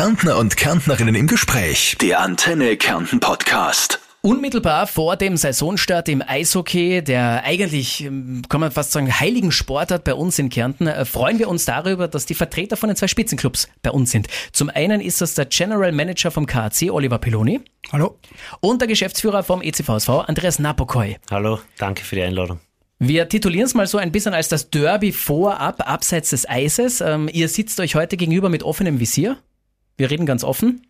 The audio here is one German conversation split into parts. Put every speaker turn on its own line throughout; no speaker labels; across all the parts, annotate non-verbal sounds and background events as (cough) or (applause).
Kärntner und Kärntnerinnen im Gespräch. Der Antenne Kärnten Podcast.
Unmittelbar vor dem Saisonstart im Eishockey, der eigentlich, ähm, kann man fast sagen, heiligen Sportart bei uns in Kärnten, äh, freuen wir uns darüber, dass die Vertreter von den zwei Spitzenclubs bei uns sind. Zum einen ist das der General Manager vom KAC, Oliver Peloni.
Hallo.
Und der Geschäftsführer vom ECVSV, Andreas Napokoi.
Hallo, danke für die Einladung.
Wir titulieren es mal so ein bisschen als das Derby vorab, abseits des Eises. Ähm, ihr sitzt euch heute gegenüber mit offenem Visier. Wir reden ganz offen.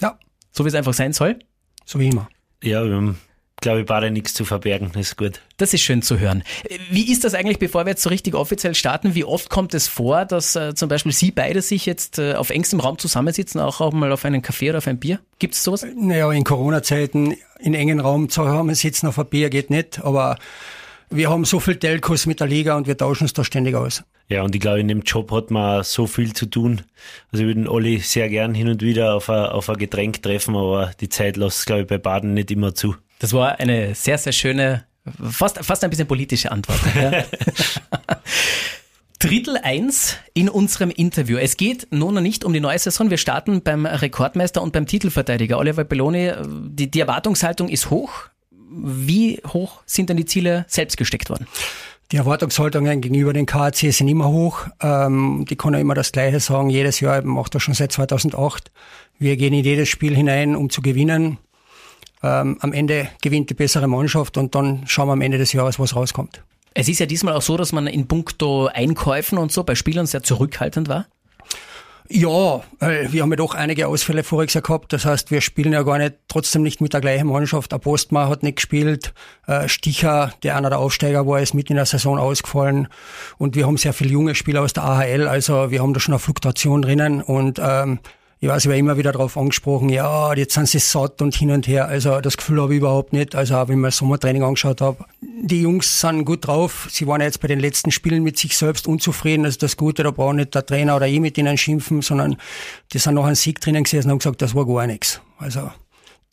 Ja.
So wie es einfach sein soll.
So wie immer.
Ja, wir haben, glaube ich, beide nichts zu verbergen. Das ist gut.
Das ist schön zu hören. Wie ist das eigentlich, bevor wir jetzt so richtig offiziell starten? Wie oft kommt es vor, dass äh, zum Beispiel Sie beide sich jetzt äh, auf engstem Raum zusammensitzen, auch, auch mal auf einen Kaffee oder auf ein Bier? Gibt es sowas?
Naja, in Corona-Zeiten in engen Raum zusammensitzen auf ein Bier geht nicht, aber wir haben so viel Telcos mit der Liga und wir tauschen uns da ständig aus.
Ja, und ich glaube, in dem Job hat man so viel zu tun. Also wir würden alle sehr gern hin und wieder auf ein, auf ein Getränk treffen, aber die Zeit lässt, glaube ich, bei Baden nicht immer zu.
Das war eine sehr, sehr schöne, fast, fast ein bisschen politische Antwort. Ja. (laughs) Drittel 1 in unserem Interview. Es geht nun noch nicht um die neue Saison. Wir starten beim Rekordmeister und beim Titelverteidiger. Oliver Belloni, die, die Erwartungshaltung ist hoch. Wie hoch sind denn die Ziele selbst gesteckt worden?
Die Erwartungshaltungen gegenüber den KAC sind immer hoch. Ähm, die kann ja immer das Gleiche sagen. Jedes Jahr, ich mache das schon seit 2008. Wir gehen in jedes Spiel hinein, um zu gewinnen. Ähm, am Ende gewinnt die bessere Mannschaft und dann schauen wir am Ende des Jahres, was rauskommt.
Es ist ja diesmal auch so, dass man in puncto Einkäufen und so bei Spielern sehr zurückhaltend war.
Ja, wir haben ja doch einige Ausfälle voriges Jahr gehabt. Das heißt, wir spielen ja gar nicht, trotzdem nicht mit der gleichen Mannschaft. Der Postma hat nicht gespielt. Äh, Sticher, der einer der Aufsteiger war, ist mitten in der Saison ausgefallen. Und wir haben sehr viele junge Spieler aus der AHL. Also wir haben da schon eine Fluktuation drinnen. Und ähm, ich weiß, ich war immer wieder darauf angesprochen, ja, jetzt sind sie satt und hin und her. Also das Gefühl habe ich überhaupt nicht. Also auch wenn ich mir das Sommertraining angeschaut habe. Die Jungs sind gut drauf. Sie waren jetzt bei den letzten Spielen mit sich selbst unzufrieden. Also das Gute, da braucht nicht der Trainer oder ich mit ihnen schimpfen, sondern die sind noch ein Sieg drinnen gesessen und haben gesagt, das war gar nichts. Also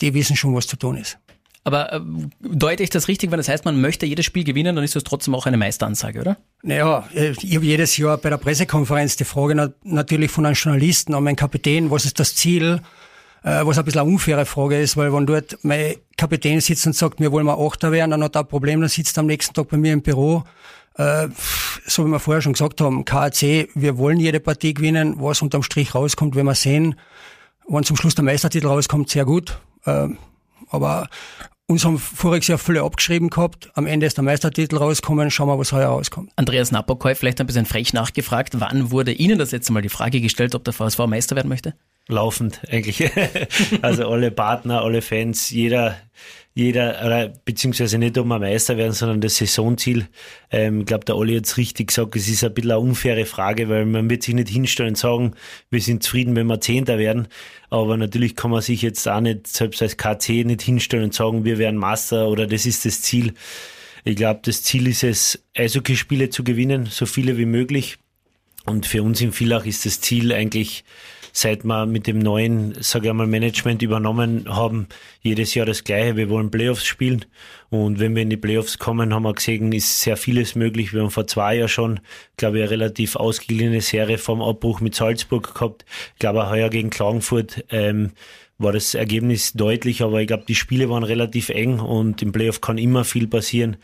die wissen schon, was zu tun ist.
Aber äh, deute ich das richtig, wenn das heißt, man möchte jedes Spiel gewinnen, dann ist das trotzdem auch eine Meisteransage, oder?
Naja, ich habe jedes Jahr bei der Pressekonferenz die Frage natürlich von einem Journalisten an meinen Kapitän, was ist das Ziel? Äh, was ein bisschen eine unfaire Frage ist, weil wenn dort mein Kapitän sitzt und sagt, wir wollen mal Achter werden, dann hat er ein Problem, dann sitzt er am nächsten Tag bei mir im Büro. Äh, so wie wir vorher schon gesagt haben, KAC, wir wollen jede Partie gewinnen, was unterm Strich rauskommt, wenn wir sehen, wenn zum Schluss der Meistertitel rauskommt, sehr gut. Äh, aber uns haben voriges Jahr viele abgeschrieben gehabt. Am Ende ist der Meistertitel rausgekommen. Schauen wir, was heuer rauskommt.
Andreas Napokoi, vielleicht ein bisschen frech nachgefragt. Wann wurde Ihnen das letzte Mal die Frage gestellt, ob der VSV Meister werden möchte?
Laufend eigentlich. (laughs) also alle Partner, alle Fans, jeder, jeder, beziehungsweise nicht um ein Meister werden, sondern das Saisonziel. Ähm, ich glaube, der Olli hat es richtig gesagt, es ist ein bisschen eine unfaire Frage, weil man wird sich nicht hinstellen und sagen, wir sind zufrieden, wenn wir Zehnter werden. Aber natürlich kann man sich jetzt auch nicht, selbst als KC, nicht hinstellen und sagen, wir werden Master oder das ist das Ziel. Ich glaube, das Ziel ist es, Eishockeyspiele zu gewinnen, so viele wie möglich. Und für uns in Villach ist das Ziel eigentlich, seit wir mit dem neuen, sage ich mal, Management übernommen haben, jedes Jahr das Gleiche. Wir wollen Playoffs spielen. Und wenn wir in die Playoffs kommen, haben wir gesehen, ist sehr vieles möglich. Wir haben vor zwei Jahren schon, glaube ich, eine relativ ausgeglichene Serie vom Abbruch mit Salzburg gehabt. Ich glaube, heuer gegen Klagenfurt, ähm, war das Ergebnis deutlich, aber ich glaube, die Spiele waren relativ eng und im Playoff kann immer viel passieren.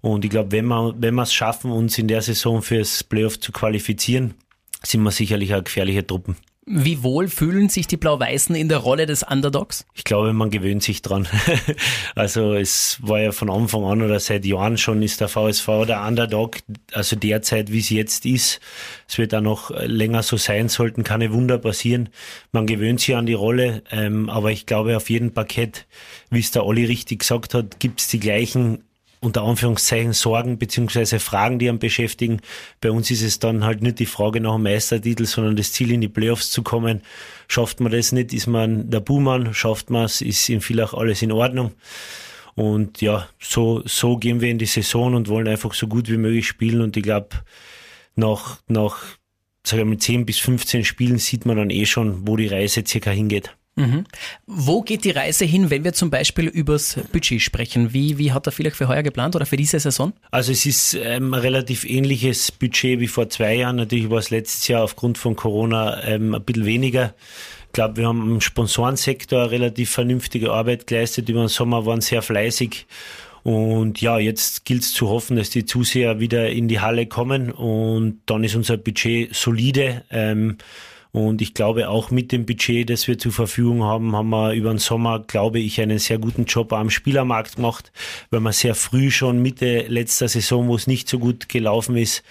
Und ich glaube, wenn wir, wenn wir es schaffen, uns in der Saison fürs Playoff zu qualifizieren, sind wir sicherlich auch gefährliche Truppen.
Wie wohl fühlen sich die Blau-Weißen in der Rolle des Underdogs?
Ich glaube, man gewöhnt sich dran. (laughs) also es war ja von Anfang an oder seit Jahren schon ist der VSV der Underdog, also derzeit wie es jetzt ist. Es wird auch noch länger so sein, sollten keine Wunder passieren. Man gewöhnt sich an die Rolle, ähm, aber ich glaube, auf jedem Parkett, wie es der Olli richtig gesagt hat, gibt es die gleichen unter Anführungszeichen Sorgen beziehungsweise Fragen, die einen beschäftigen. Bei uns ist es dann halt nicht die Frage nach dem Meistertitel, sondern das Ziel in die Playoffs zu kommen. Schafft man das nicht, ist man der Buhmann, schafft man es, ist in Villach alles in Ordnung. Und ja, so, so gehen wir in die Saison und wollen einfach so gut wie möglich spielen. Und ich glaube, nach, nach, sagen wir mal, 10 bis 15 Spielen sieht man dann eh schon, wo die Reise circa hingeht.
Mhm. Wo geht die Reise hin, wenn wir zum Beispiel übers Budget sprechen? Wie, wie hat er vielleicht für heuer geplant oder für diese Saison?
Also es ist ähm, ein relativ ähnliches Budget wie vor zwei Jahren. Natürlich war es letztes Jahr aufgrund von Corona ähm, ein bisschen weniger. Ich glaube, wir haben im Sponsorensektor relativ vernünftige Arbeit geleistet. Über den Sommer waren sehr fleißig. Und ja, jetzt gilt es zu hoffen, dass die Zuseher wieder in die Halle kommen und dann ist unser Budget solide. Ähm, und ich glaube, auch mit dem Budget, das wir zur Verfügung haben, haben wir über den Sommer, glaube ich, einen sehr guten Job am Spielermarkt gemacht, weil wir sehr früh schon Mitte letzter Saison, wo es nicht so gut gelaufen ist,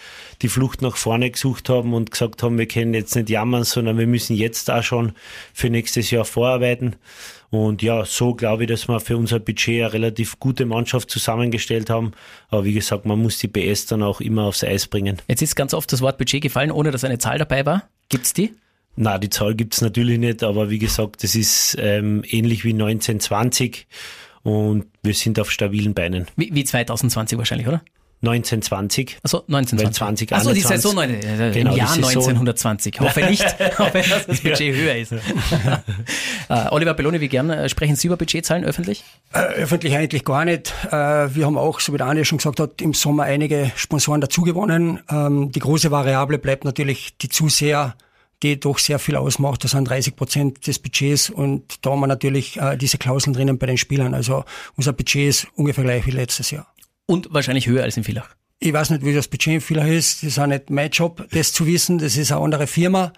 die Flucht nach vorne gesucht haben und gesagt haben, wir können jetzt nicht jammern, sondern wir müssen jetzt da schon für nächstes Jahr vorarbeiten. Und ja, so glaube ich, dass wir für unser Budget eine relativ gute Mannschaft zusammengestellt haben. Aber wie gesagt, man muss die PS dann auch immer aufs Eis bringen.
Jetzt ist ganz oft das Wort Budget gefallen, ohne dass eine Zahl dabei war. Gibt's die?
Na, die Zahl gibt's natürlich nicht, aber wie gesagt, das ist ähm, ähnlich wie 1920 und wir sind auf stabilen Beinen.
Wie, wie 2020 wahrscheinlich, oder?
1920.
Achso, 1920.
Achso,
die Saison äh,
genau,
im Jahr
Saison.
1920. Hoffe nicht, (laughs) hoffe, dass das Budget höher ist. (laughs) äh, Oliver Belloni, wie gern äh, sprechen Sie über Budgetzahlen öffentlich?
Äh, öffentlich eigentlich gar nicht. Äh, wir haben auch, so wie der Andi schon gesagt hat, im Sommer einige Sponsoren dazugewonnen. Ähm, die große Variable bleibt natürlich die Zuseher, die doch sehr viel ausmacht. Das sind 30 Prozent des Budgets und da haben wir natürlich äh, diese Klauseln drinnen bei den Spielern. Also unser Budget ist ungefähr gleich wie letztes Jahr.
Und wahrscheinlich höher als in Villach.
Ich weiß nicht, wie das Budget in Villach ist. Das ist auch nicht mein Job, das zu wissen. Das ist eine andere Firma.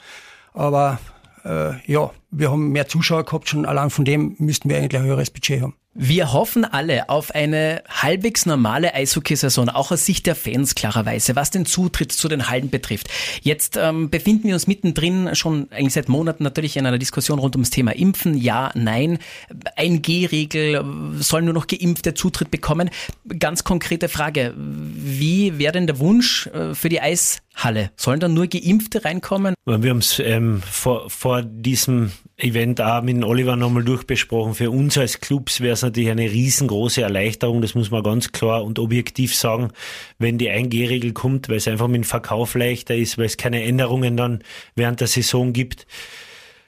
Aber äh, ja, wir haben mehr Zuschauer gehabt. Schon allein von dem müssten wir eigentlich ein höheres Budget haben.
Wir hoffen alle auf eine halbwegs normale Eishockeysaison, auch aus Sicht der Fans klarerweise, was den Zutritt zu den Hallen betrifft. Jetzt ähm, befinden wir uns mittendrin schon eigentlich seit Monaten natürlich in einer Diskussion rund ums Thema Impfen. Ja, nein. 1G-Regel, sollen nur noch Geimpfte Zutritt bekommen. Ganz konkrete Frage, wie wäre denn der Wunsch äh, für die Eishalle? Sollen da nur Geimpfte reinkommen?
Wir haben es ähm, vor, vor diesem Event auch mit Oliver nochmal durchbesprochen. Für uns als Clubs wäre es natürlich eine riesengroße Erleichterung, das muss man ganz klar und objektiv sagen, wenn die 1G-Regel kommt, weil es einfach mit dem Verkauf leichter ist, weil es keine Änderungen dann während der Saison gibt.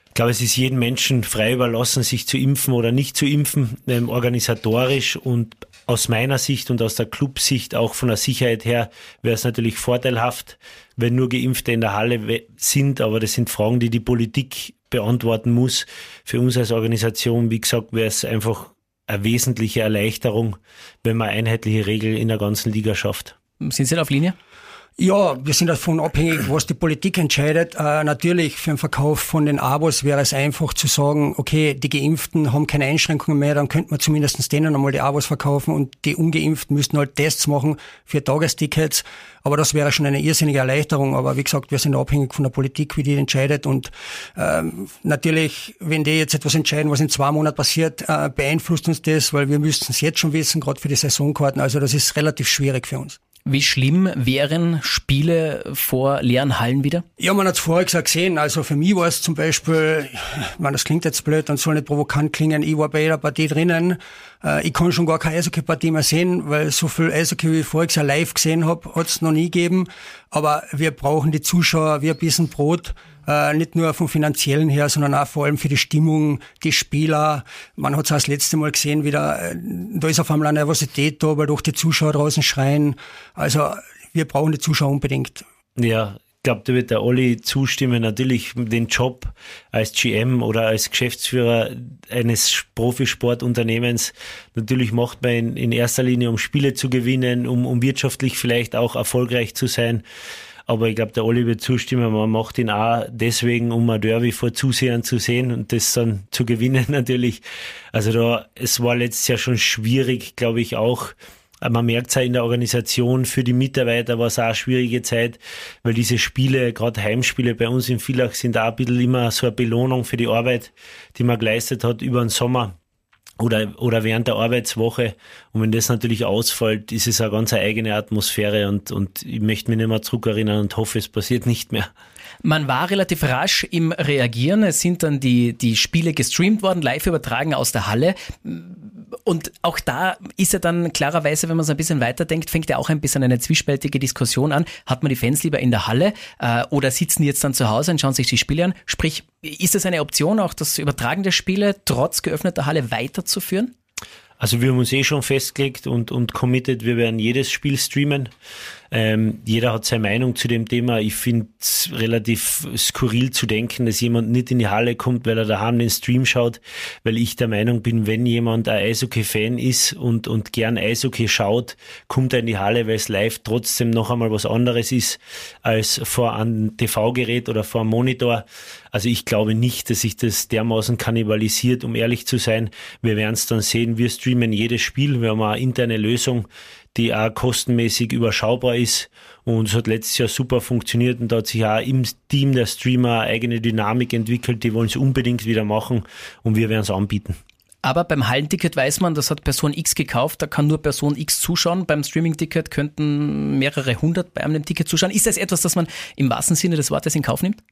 Ich glaube, es ist jedem Menschen frei überlassen, sich zu impfen oder nicht zu impfen, ähm, organisatorisch und aus meiner Sicht und aus der Clubsicht auch von der Sicherheit her wäre es natürlich vorteilhaft, wenn nur Geimpfte in der Halle sind, aber das sind Fragen, die die Politik beantworten muss. Für uns als Organisation, wie gesagt, wäre es einfach eine wesentliche Erleichterung, wenn man einheitliche Regeln in der ganzen Liga schafft.
Sind Sie da auf Linie?
Ja, wir sind davon abhängig, was die Politik entscheidet. Äh, natürlich für den Verkauf von den Abos wäre es einfach zu sagen, okay, die Geimpften haben keine Einschränkungen mehr, dann könnte man zumindest denen einmal die Abos verkaufen und die Ungeimpften müssten halt Tests machen für Tagestickets. Aber das wäre schon eine irrsinnige Erleichterung. Aber wie gesagt, wir sind abhängig von der Politik, wie die entscheidet. Und ähm, natürlich, wenn die jetzt etwas entscheiden, was in zwei Monaten passiert, äh, beeinflusst uns das, weil wir müssten es jetzt schon wissen, gerade für die Saisonkarten. Also das ist relativ schwierig für uns.
Wie schlimm wären Spiele vor leeren Hallen wieder?
Ja, man hat es vorher gesehen. Also für mich war es zum Beispiel, meine, das klingt jetzt blöd und soll nicht provokant klingen, ich war bei jeder Partie drinnen. Äh, ich kann schon gar keine Eishockey-Partie mehr sehen, weil so viel Eishockey, wie ich voriges Jahr live gesehen habe, hat es noch nie gegeben. Aber wir brauchen die Zuschauer wie ein bisschen Brot. Äh, nicht nur vom finanziellen her, sondern auch vor allem für die Stimmung, die Spieler. Man hat es das letzte Mal gesehen, wieder, äh, da ist auf einmal eine Nervosität da, weil doch die Zuschauer draußen schreien. Also wir brauchen die Zuschauer unbedingt.
Ja, glaube, da wird der Olli zustimmen. Natürlich den Job als GM oder als Geschäftsführer eines Profisportunternehmens. Natürlich macht man in, in erster Linie, um Spiele zu gewinnen, um, um wirtschaftlich vielleicht auch erfolgreich zu sein. Aber ich glaube, der Olli wird zustimmen, man macht ihn auch deswegen, um ein Derby vor Zusehern zu sehen und das dann zu gewinnen (laughs) natürlich. Also da, es war letztes Jahr schon schwierig, glaube ich auch. Man merkt es ja in der Organisation, für die Mitarbeiter war es auch eine schwierige Zeit, weil diese Spiele, gerade Heimspiele bei uns in Villach, sind auch ein bisschen immer so eine Belohnung für die Arbeit, die man geleistet hat über den Sommer oder, oder während der Arbeitswoche. Und wenn das natürlich ausfällt, ist es eine ganz eigene Atmosphäre und, und ich möchte mich nicht mehr zurückerinnern und hoffe, es passiert nicht mehr.
Man war relativ rasch im Reagieren. Es sind dann die, die Spiele gestreamt worden, live übertragen aus der Halle. Und auch da ist ja dann klarerweise, wenn man so ein bisschen weiterdenkt, fängt ja auch ein bisschen eine zwiespältige Diskussion an. Hat man die Fans lieber in der Halle äh, oder sitzen jetzt dann zu Hause und schauen sich die Spiele an? Sprich, ist es eine Option, auch das Übertragen der Spiele trotz geöffneter Halle weiterzuführen?
Also wir haben uns eh schon festgelegt und, und committed, wir werden jedes Spiel streamen. Ähm, jeder hat seine Meinung zu dem Thema. Ich finde es relativ skurril zu denken, dass jemand nicht in die Halle kommt, weil er daheim den Stream schaut, weil ich der Meinung bin, wenn jemand ein Eishockey-Fan ist und, und gern Eishockey schaut, kommt er in die Halle, weil es live trotzdem noch einmal was anderes ist als vor einem TV-Gerät oder vor einem Monitor. Also ich glaube nicht, dass sich das dermaßen kannibalisiert, um ehrlich zu sein. Wir werden es dann sehen. Wir streamen jedes Spiel. Wir haben eine interne Lösung, die auch kostenmäßig überschaubar ist. Und es hat letztes Jahr super funktioniert und da hat sich auch im Team der Streamer eine eigene Dynamik entwickelt. Die wollen es unbedingt wieder machen und wir werden es anbieten.
Aber beim Hallenticket weiß man, das hat Person X gekauft, da kann nur Person X zuschauen. Beim Streaming-Ticket könnten mehrere hundert bei einem Ticket zuschauen. Ist das etwas, das man im wahrsten Sinne des Wortes in Kauf nimmt?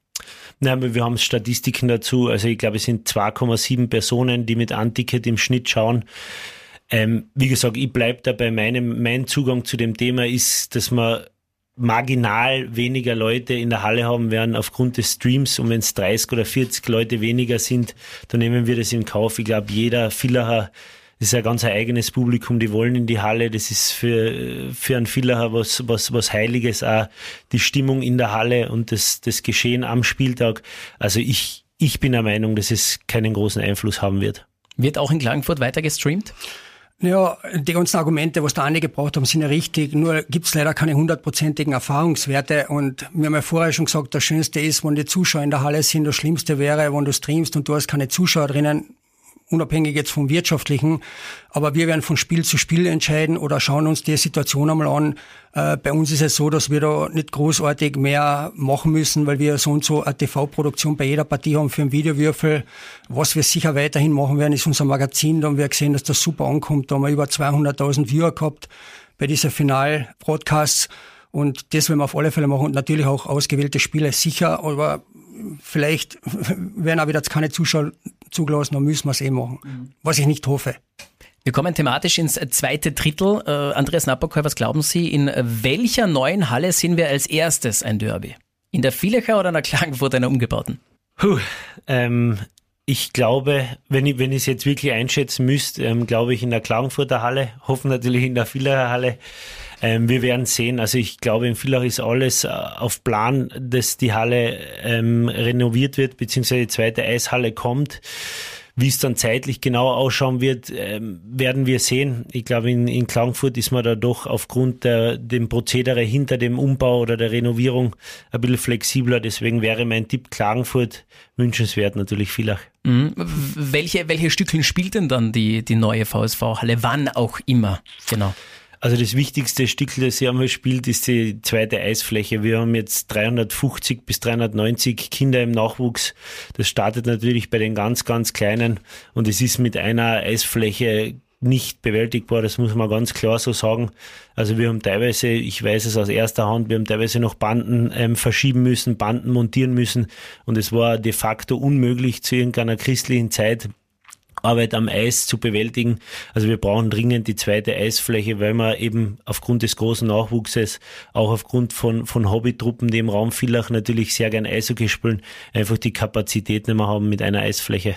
Nein, wir haben Statistiken dazu. Also ich glaube, es sind 2,7 Personen, die mit Anticket im Schnitt schauen. Ähm, wie gesagt, ich bleibe dabei. Meinem, mein Zugang zu dem Thema ist, dass man marginal weniger Leute in der Halle haben werden aufgrund des Streams und wenn es 30 oder 40 Leute weniger sind, dann nehmen wir das in Kauf. Ich glaube, jeder Villacher ist ein ganz eigenes Publikum, die wollen in die Halle. Das ist für, für einen Villacher was, was, was Heiliges, auch die Stimmung in der Halle und das, das Geschehen am Spieltag. Also ich, ich bin der Meinung, dass es keinen großen Einfluss haben wird.
Wird auch in Klagenfurt weiter gestreamt?
Ja, die ganzen Argumente, was da einige gebraucht haben, sind ja richtig. Nur gibt's leider keine hundertprozentigen Erfahrungswerte. Und wir haben ja vorher schon gesagt, das Schönste ist, wenn die Zuschauer in der Halle sind. Das Schlimmste wäre, wenn du streamst und du hast keine Zuschauer drinnen unabhängig jetzt vom wirtschaftlichen. Aber wir werden von Spiel zu Spiel entscheiden oder schauen uns die Situation einmal an. Äh, bei uns ist es so, dass wir da nicht großartig mehr machen müssen, weil wir so und so eine TV-Produktion bei jeder Partie haben für einen Videowürfel. Was wir sicher weiterhin machen werden, ist unser Magazin. Da haben wir gesehen, dass das super ankommt. Da haben wir über 200.000 Viewer gehabt bei dieser Final-Broadcasts. Und das werden wir auf alle Fälle machen und natürlich auch ausgewählte Spiele sicher, aber vielleicht (laughs) werden auch wieder keine Zuschauer zugelassen, dann müssen wir es eh machen. Mhm. Was ich nicht hoffe.
Wir kommen thematisch ins zweite Drittel. Äh, Andreas Napperkoy, was glauben Sie, in welcher neuen Halle sind wir als erstes ein Derby? In der Vielecher oder in der Klagenfurt einer umgebauten?
Puh, ähm, ich glaube, wenn ich wenn ich es jetzt wirklich einschätzen müsste, ähm, glaube ich in der Klagenfurter Halle, hoffen natürlich in der Villacher Halle. Ähm, wir werden sehen. Also ich glaube, in Villach ist alles äh, auf Plan, dass die Halle ähm, renoviert wird, beziehungsweise die zweite Eishalle kommt. Wie es dann zeitlich genau ausschauen wird, ähm, werden wir sehen. Ich glaube, in, in Klagenfurt ist man da doch aufgrund der, dem Prozedere hinter dem Umbau oder der Renovierung ein bisschen flexibler. Deswegen wäre mein Tipp Klagenfurt wünschenswert, natürlich Villach.
Mhm. Welche, welche Stückchen spielt denn dann die, die neue VSV-Halle? Wann auch immer? Genau.
Also das wichtigste Stück, das hier einmal spielt, ist die zweite Eisfläche. Wir haben jetzt 350 bis 390 Kinder im Nachwuchs. Das startet natürlich bei den ganz, ganz Kleinen und es ist mit einer Eisfläche nicht bewältigbar, das muss man ganz klar so sagen. Also wir haben teilweise, ich weiß es aus erster Hand, wir haben teilweise noch Banden ähm, verschieben müssen, Banden montieren müssen und es war de facto unmöglich zu irgendeiner christlichen Zeit Arbeit am Eis zu bewältigen. Also wir brauchen dringend die zweite Eisfläche, weil wir eben aufgrund des großen Nachwuchses, auch aufgrund von, von Hobbytruppen, die im Raum Villach natürlich sehr gern Eishockey spielen, einfach die Kapazität nicht mehr haben mit einer Eisfläche.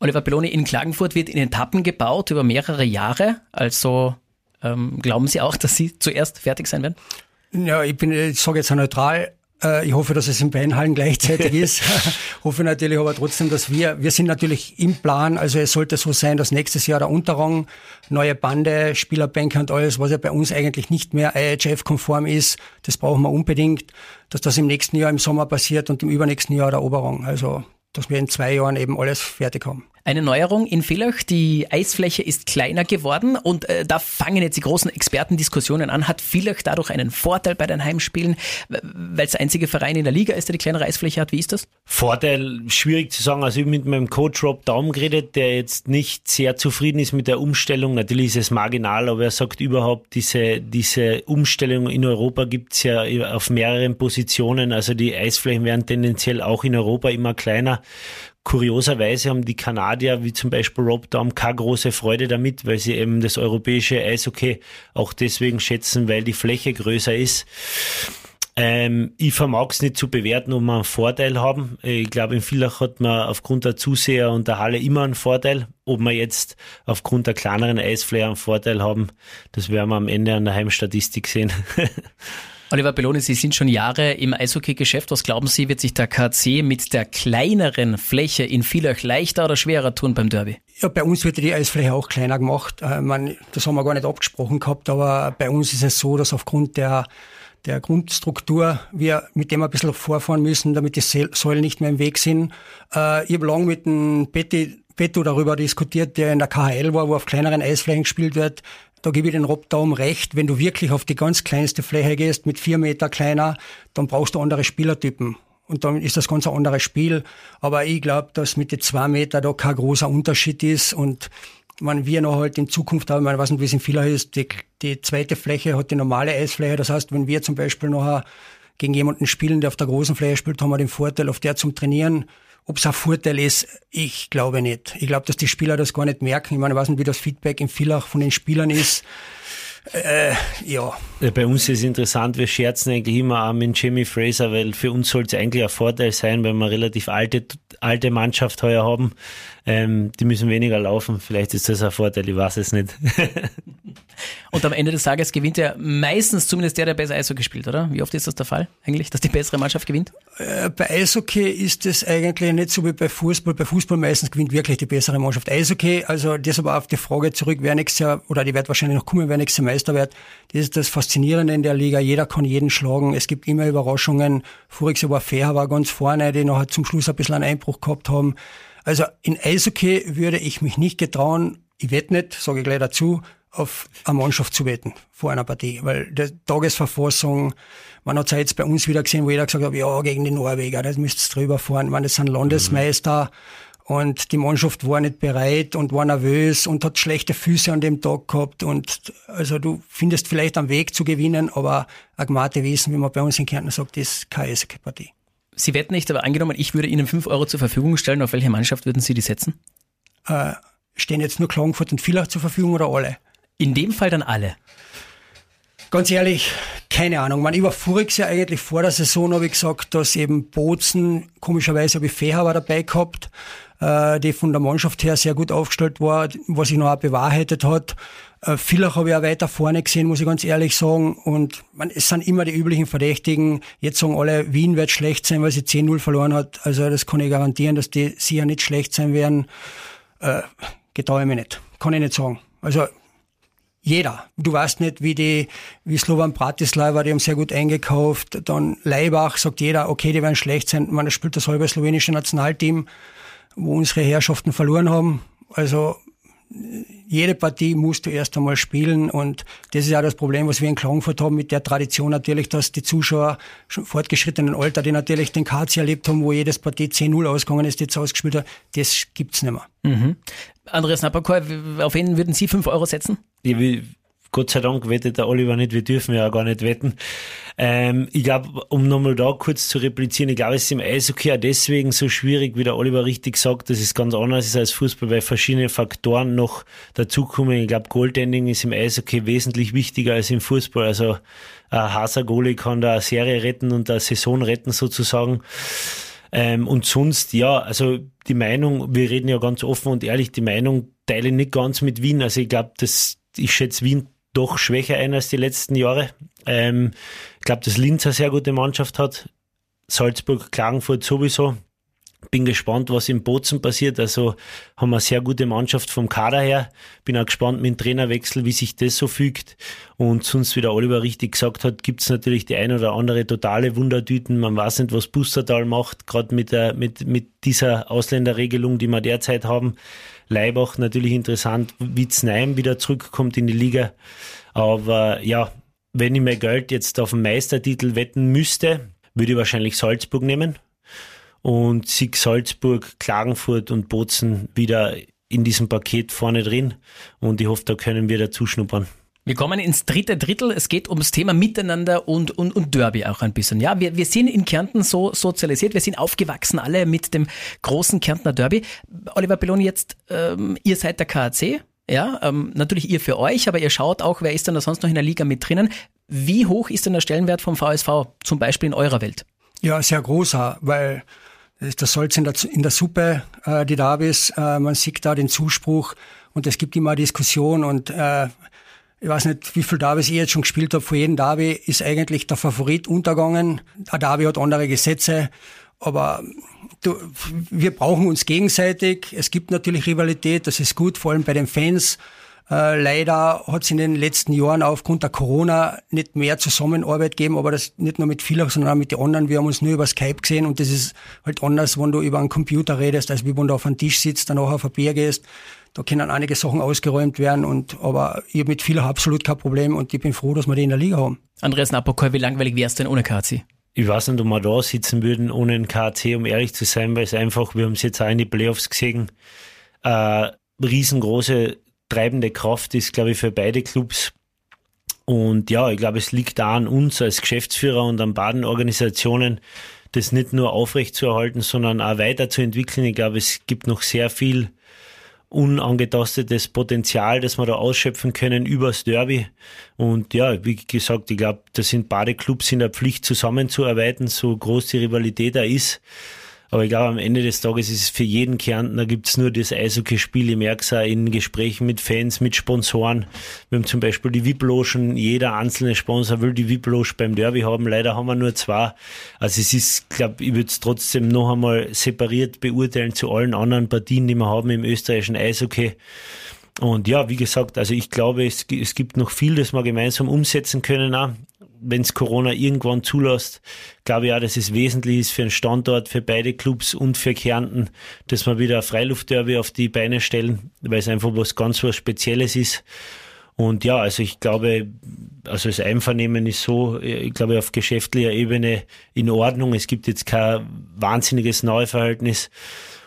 Oliver Belloni, in Klagenfurt wird in Etappen gebaut über mehrere Jahre. Also ähm, glauben Sie auch, dass Sie zuerst fertig sein werden?
Ja, ich bin, ich sage jetzt neutral, ich hoffe, dass es in beiden Hallen gleichzeitig (laughs) ist. (laughs) hoffe natürlich aber trotzdem, dass wir, wir sind natürlich im Plan, also es sollte so sein, dass nächstes Jahr der Unterrang, neue Bande, Spielerbänke und alles, was ja bei uns eigentlich nicht mehr IHF-konform ist, das brauchen wir unbedingt, dass das im nächsten Jahr im Sommer passiert und im übernächsten Jahr der Oberrang. Also, dass wir in zwei Jahren eben alles fertig haben.
Eine Neuerung in Villach, die Eisfläche ist kleiner geworden und äh, da fangen jetzt die großen Expertendiskussionen an. Hat Villach dadurch einen Vorteil bei den Heimspielen, weil es der einzige Verein in der Liga ist, der die kleinere Eisfläche hat? Wie ist das?
Vorteil, schwierig zu sagen. Also ich mit meinem Coach Rob Daum geredet, der jetzt nicht sehr zufrieden ist mit der Umstellung. Natürlich ist es marginal, aber er sagt überhaupt, diese, diese Umstellung in Europa gibt's ja auf mehreren Positionen. Also die Eisflächen werden tendenziell auch in Europa immer kleiner. Kurioserweise haben die Kanadier, wie zum Beispiel Rob Daum, keine große Freude damit, weil sie eben das europäische Eishockey auch deswegen schätzen, weil die Fläche größer ist. Ähm, ich vermag es nicht zu bewerten, ob wir einen Vorteil haben. Ich glaube, in Villach hat man aufgrund der Zuseher und der Halle immer einen Vorteil. Ob wir jetzt aufgrund der kleineren Eisfläche einen Vorteil haben, das werden wir am Ende an der Heimstatistik sehen. (laughs)
Oliver Belloni, Sie sind schon Jahre im Eishockey-Geschäft. Was glauben Sie, wird sich der KC mit der kleineren Fläche in Villach leichter oder schwerer tun beim Derby?
Ja, bei uns wird die Eisfläche auch kleiner gemacht. Äh, man, das haben wir gar nicht abgesprochen gehabt, aber bei uns ist es so, dass aufgrund der der Grundstruktur wir mit dem ein bisschen vorfahren müssen, damit die Säulen nicht mehr im Weg sind. Äh, ich habe lange mit dem Betty Petto darüber diskutiert, der in der KHL war, wo auf kleineren Eisflächen gespielt wird. Da gebe ich den Rob Daum recht. Wenn du wirklich auf die ganz kleinste Fläche gehst, mit vier Meter kleiner, dann brauchst du andere Spielertypen. Und dann ist das ganz ein anderes Spiel. Aber ich glaube, dass mit den zwei Meter da kein großer Unterschied ist. Und man wir noch halt in Zukunft haben, man weiß nicht, wie es in vieler ist, die, die zweite Fläche hat die normale Eisfläche. Das heißt, wenn wir zum Beispiel noch gegen jemanden spielen, der auf der großen Fläche spielt, haben wir den Vorteil, auf der zum Trainieren ob es ein Vorteil ist, ich glaube nicht. Ich glaube, dass die Spieler das gar nicht merken. Ich meine, ich weiß nicht, wie das Feedback im Villach von den Spielern ist. Äh, ja.
Bei uns ist es interessant, wir scherzen eigentlich immer auch mit Jamie Fraser, weil für uns soll es eigentlich ein Vorteil sein, weil wir relativ alte, alte Mannschaft heuer haben. Ähm, die müssen weniger laufen. Vielleicht ist das ein Vorteil, ich weiß es nicht. (laughs)
Und am Ende des Tages gewinnt ja meistens zumindest der, der besser Eishockey spielt, oder? Wie oft ist das der Fall eigentlich, dass die bessere Mannschaft gewinnt?
Äh, bei Eishockey ist es eigentlich nicht so wie bei Fußball. Bei Fußball meistens gewinnt wirklich die bessere Mannschaft. Eishockey, also das aber auf die Frage zurück, wer nächstes Jahr, oder die wird wahrscheinlich noch kommen, wer nächstes Jahr Meister wird. Das ist das Faszinierende in der Liga. Jeder kann jeden schlagen. Es gibt immer Überraschungen. Voriges Jahr war Fair, war ganz vorne, die noch zum Schluss ein bisschen einen Einbruch gehabt haben. Also in Eishockey würde ich mich nicht getrauen, ich wette nicht, sage ich gleich dazu, auf eine Mannschaft zu wetten vor einer Partie, weil die Tagesverfassung, man hat es jetzt bei uns wieder gesehen, wo jeder gesagt hat, ja, gegen die Norweger, das müsst ihr drüber fahren, man, das sind Landesmeister mhm. und die Mannschaft war nicht bereit und war nervös und hat schlechte Füße an dem Tag gehabt und also du findest vielleicht einen Weg zu gewinnen, aber Agmate Wesen, wie man bei uns in Kärnten sagt, ist keine Eishockey-Partie.
Sie wetten nicht, aber angenommen, ich würde Ihnen fünf Euro zur Verfügung stellen, auf welche Mannschaft würden Sie die setzen?
Äh, stehen jetzt nur Klagenfurt und Villach zur Verfügung oder alle?
In dem Fall dann alle.
Ganz ehrlich, keine Ahnung. Man, ich war voriges Jahr eigentlich vor der Saison, habe ich gesagt, dass eben Bozen, komischerweise habe ich Fehaber dabei gehabt, äh, die von der Mannschaft her sehr gut aufgestellt war, was sich noch auch bewahrheitet hat. Äh, Villach habe ich auch weiter vorne gesehen, muss ich ganz ehrlich sagen. Und man, es sind immer die üblichen Verdächtigen. Jetzt sagen alle, Wien wird schlecht sein, weil sie 10-0 verloren hat. Also das kann ich garantieren, dass die sicher nicht schlecht sein werden. Äh, getraue ich mir nicht. Kann ich nicht sagen. Also jeder. Du weißt nicht, wie die, wie Slovan Bratislava, die haben sehr gut eingekauft. Dann Leibach sagt jeder, okay, die werden schlecht sein. Man spielt das halbe slowenische Nationalteam, wo unsere Herrschaften verloren haben. Also jede Partie musst du erst einmal spielen und das ist ja das Problem, was wir in Klagenfurt haben mit der Tradition natürlich, dass die Zuschauer schon fortgeschrittenen Alter, die natürlich den KC erlebt haben, wo jedes Partie 10-0 ausgegangen ist, jetzt ausgespielt hat, das gibt's nicht mehr.
Mhm. Andreas Napakor, auf wen würden Sie 5 Euro setzen?
Ich will Gott sei Dank wettet der Oliver nicht, wir dürfen ja gar nicht wetten. Ähm, ich glaube, um nochmal da kurz zu replizieren, ich glaube, es ist im Eishockey auch deswegen so schwierig, wie der Oliver richtig sagt, dass es ganz anders ist als Fußball, weil verschiedene Faktoren noch dazukommen. Ich glaube, Goaltending ist im Eishockey wesentlich wichtiger als im Fußball. Also ein Haser Goalie kann da eine Serie retten und eine Saison retten sozusagen. Ähm, und sonst, ja, also die Meinung, wir reden ja ganz offen und ehrlich, die Meinung teile ich nicht ganz mit Wien. Also ich glaube, dass ich schätze Wien doch schwächer ein als die letzten Jahre. Ähm, ich glaube, dass Linz eine sehr gute Mannschaft hat. Salzburg, Klagenfurt sowieso. Bin gespannt, was in Bozen passiert. Also haben wir eine sehr gute Mannschaft vom Kader her. Bin auch gespannt mit dem Trainerwechsel, wie sich das so fügt. Und sonst, wie der Oliver richtig gesagt hat, gibt es natürlich die ein oder andere totale Wundertüten. Man weiß nicht, was Bustertal macht, gerade mit, mit, mit dieser Ausländerregelung, die wir derzeit haben. Leibach natürlich interessant, Witznheim wieder zurückkommt in die Liga. Aber ja, wenn ich mein Geld jetzt auf den Meistertitel wetten müsste, würde ich wahrscheinlich Salzburg nehmen und Sieg Salzburg, Klagenfurt und Bozen wieder in diesem Paket vorne drin. Und ich hoffe, da können wir dazu schnuppern.
Wir kommen ins dritte Drittel. Es geht ums Thema Miteinander und, und, und Derby auch ein bisschen. Ja, wir, wir sind in Kärnten so sozialisiert. Wir sind aufgewachsen alle mit dem großen Kärntner Derby. Oliver Belloni, jetzt, ähm, ihr seid der KAC. Ja, ähm, natürlich ihr für euch, aber ihr schaut auch, wer ist denn da sonst noch in der Liga mit drinnen. Wie hoch ist denn der Stellenwert vom VSV zum Beispiel in eurer Welt?
Ja, sehr großer, weil das Salz in der, in der Suppe, äh, die da ist. Äh, man sieht da den Zuspruch und es gibt immer Diskussion und äh, ich weiß nicht, wie viel Derbys ich jetzt schon gespielt habe, vor jedem Derby ist eigentlich der Favorit untergegangen. Ein Derby hat andere Gesetze, aber du, wir brauchen uns gegenseitig. Es gibt natürlich Rivalität, das ist gut, vor allem bei den Fans. Äh, leider hat es in den letzten Jahren aufgrund der Corona nicht mehr Zusammenarbeit gegeben, aber das nicht nur mit Villach, sondern auch mit den anderen. Wir haben uns nur über Skype gesehen und das ist halt anders, wenn du über einen Computer redest, als wie wenn du auf einem Tisch sitzt, danach auf ein Bier gehst. Da können einige Sachen ausgeräumt werden und, aber ich habe mit Villach absolut kein Problem und ich bin froh, dass wir die in der Liga haben.
Andreas Napokoi, wie langweilig wär's denn ohne KC?
Ich weiß nicht, ob wir da sitzen würden ohne einen KC, um ehrlich zu sein, weil es einfach, wir haben es jetzt auch in die Playoffs gesehen, äh, riesengroße treibende Kraft ist, glaube ich, für beide Clubs. Und ja, ich glaube, es liegt da an uns als Geschäftsführer und an beiden Organisationen, das nicht nur aufrechtzuerhalten, sondern auch weiterzuentwickeln. Ich glaube, es gibt noch sehr viel unangetastetes Potenzial, das wir da ausschöpfen können übers Derby. Und ja, wie gesagt, ich glaube, da sind beide Clubs in der Pflicht zusammenzuarbeiten, so groß die Rivalität da ist. Aber ich glaube, am Ende des Tages ist es für jeden Kärntner gibt's nur das Eishockeyspiel. Ich merke es auch in Gesprächen mit Fans, mit Sponsoren. Wir haben zum Beispiel die VIP-Logen. Jeder einzelne Sponsor will die VIP-Loge beim Derby haben. Leider haben wir nur zwei. Also es ist, glaube ich, würde es trotzdem noch einmal separiert beurteilen zu allen anderen Partien, die wir haben im österreichischen Eishockey. Und ja, wie gesagt, also ich glaube, es, es gibt noch viel, das wir gemeinsam umsetzen können. Auch wenn es Corona irgendwann zulässt, glaube ich auch, dass es wesentlich ist für einen Standort, für beide Clubs und für Kärnten, dass wir wieder ein Freiluftderby auf die Beine stellen, weil es einfach was ganz was Spezielles ist. Und ja, also ich glaube, also das Einvernehmen ist so, ich glaube, auf geschäftlicher Ebene in Ordnung. Es gibt jetzt kein wahnsinniges Neuverhältnis.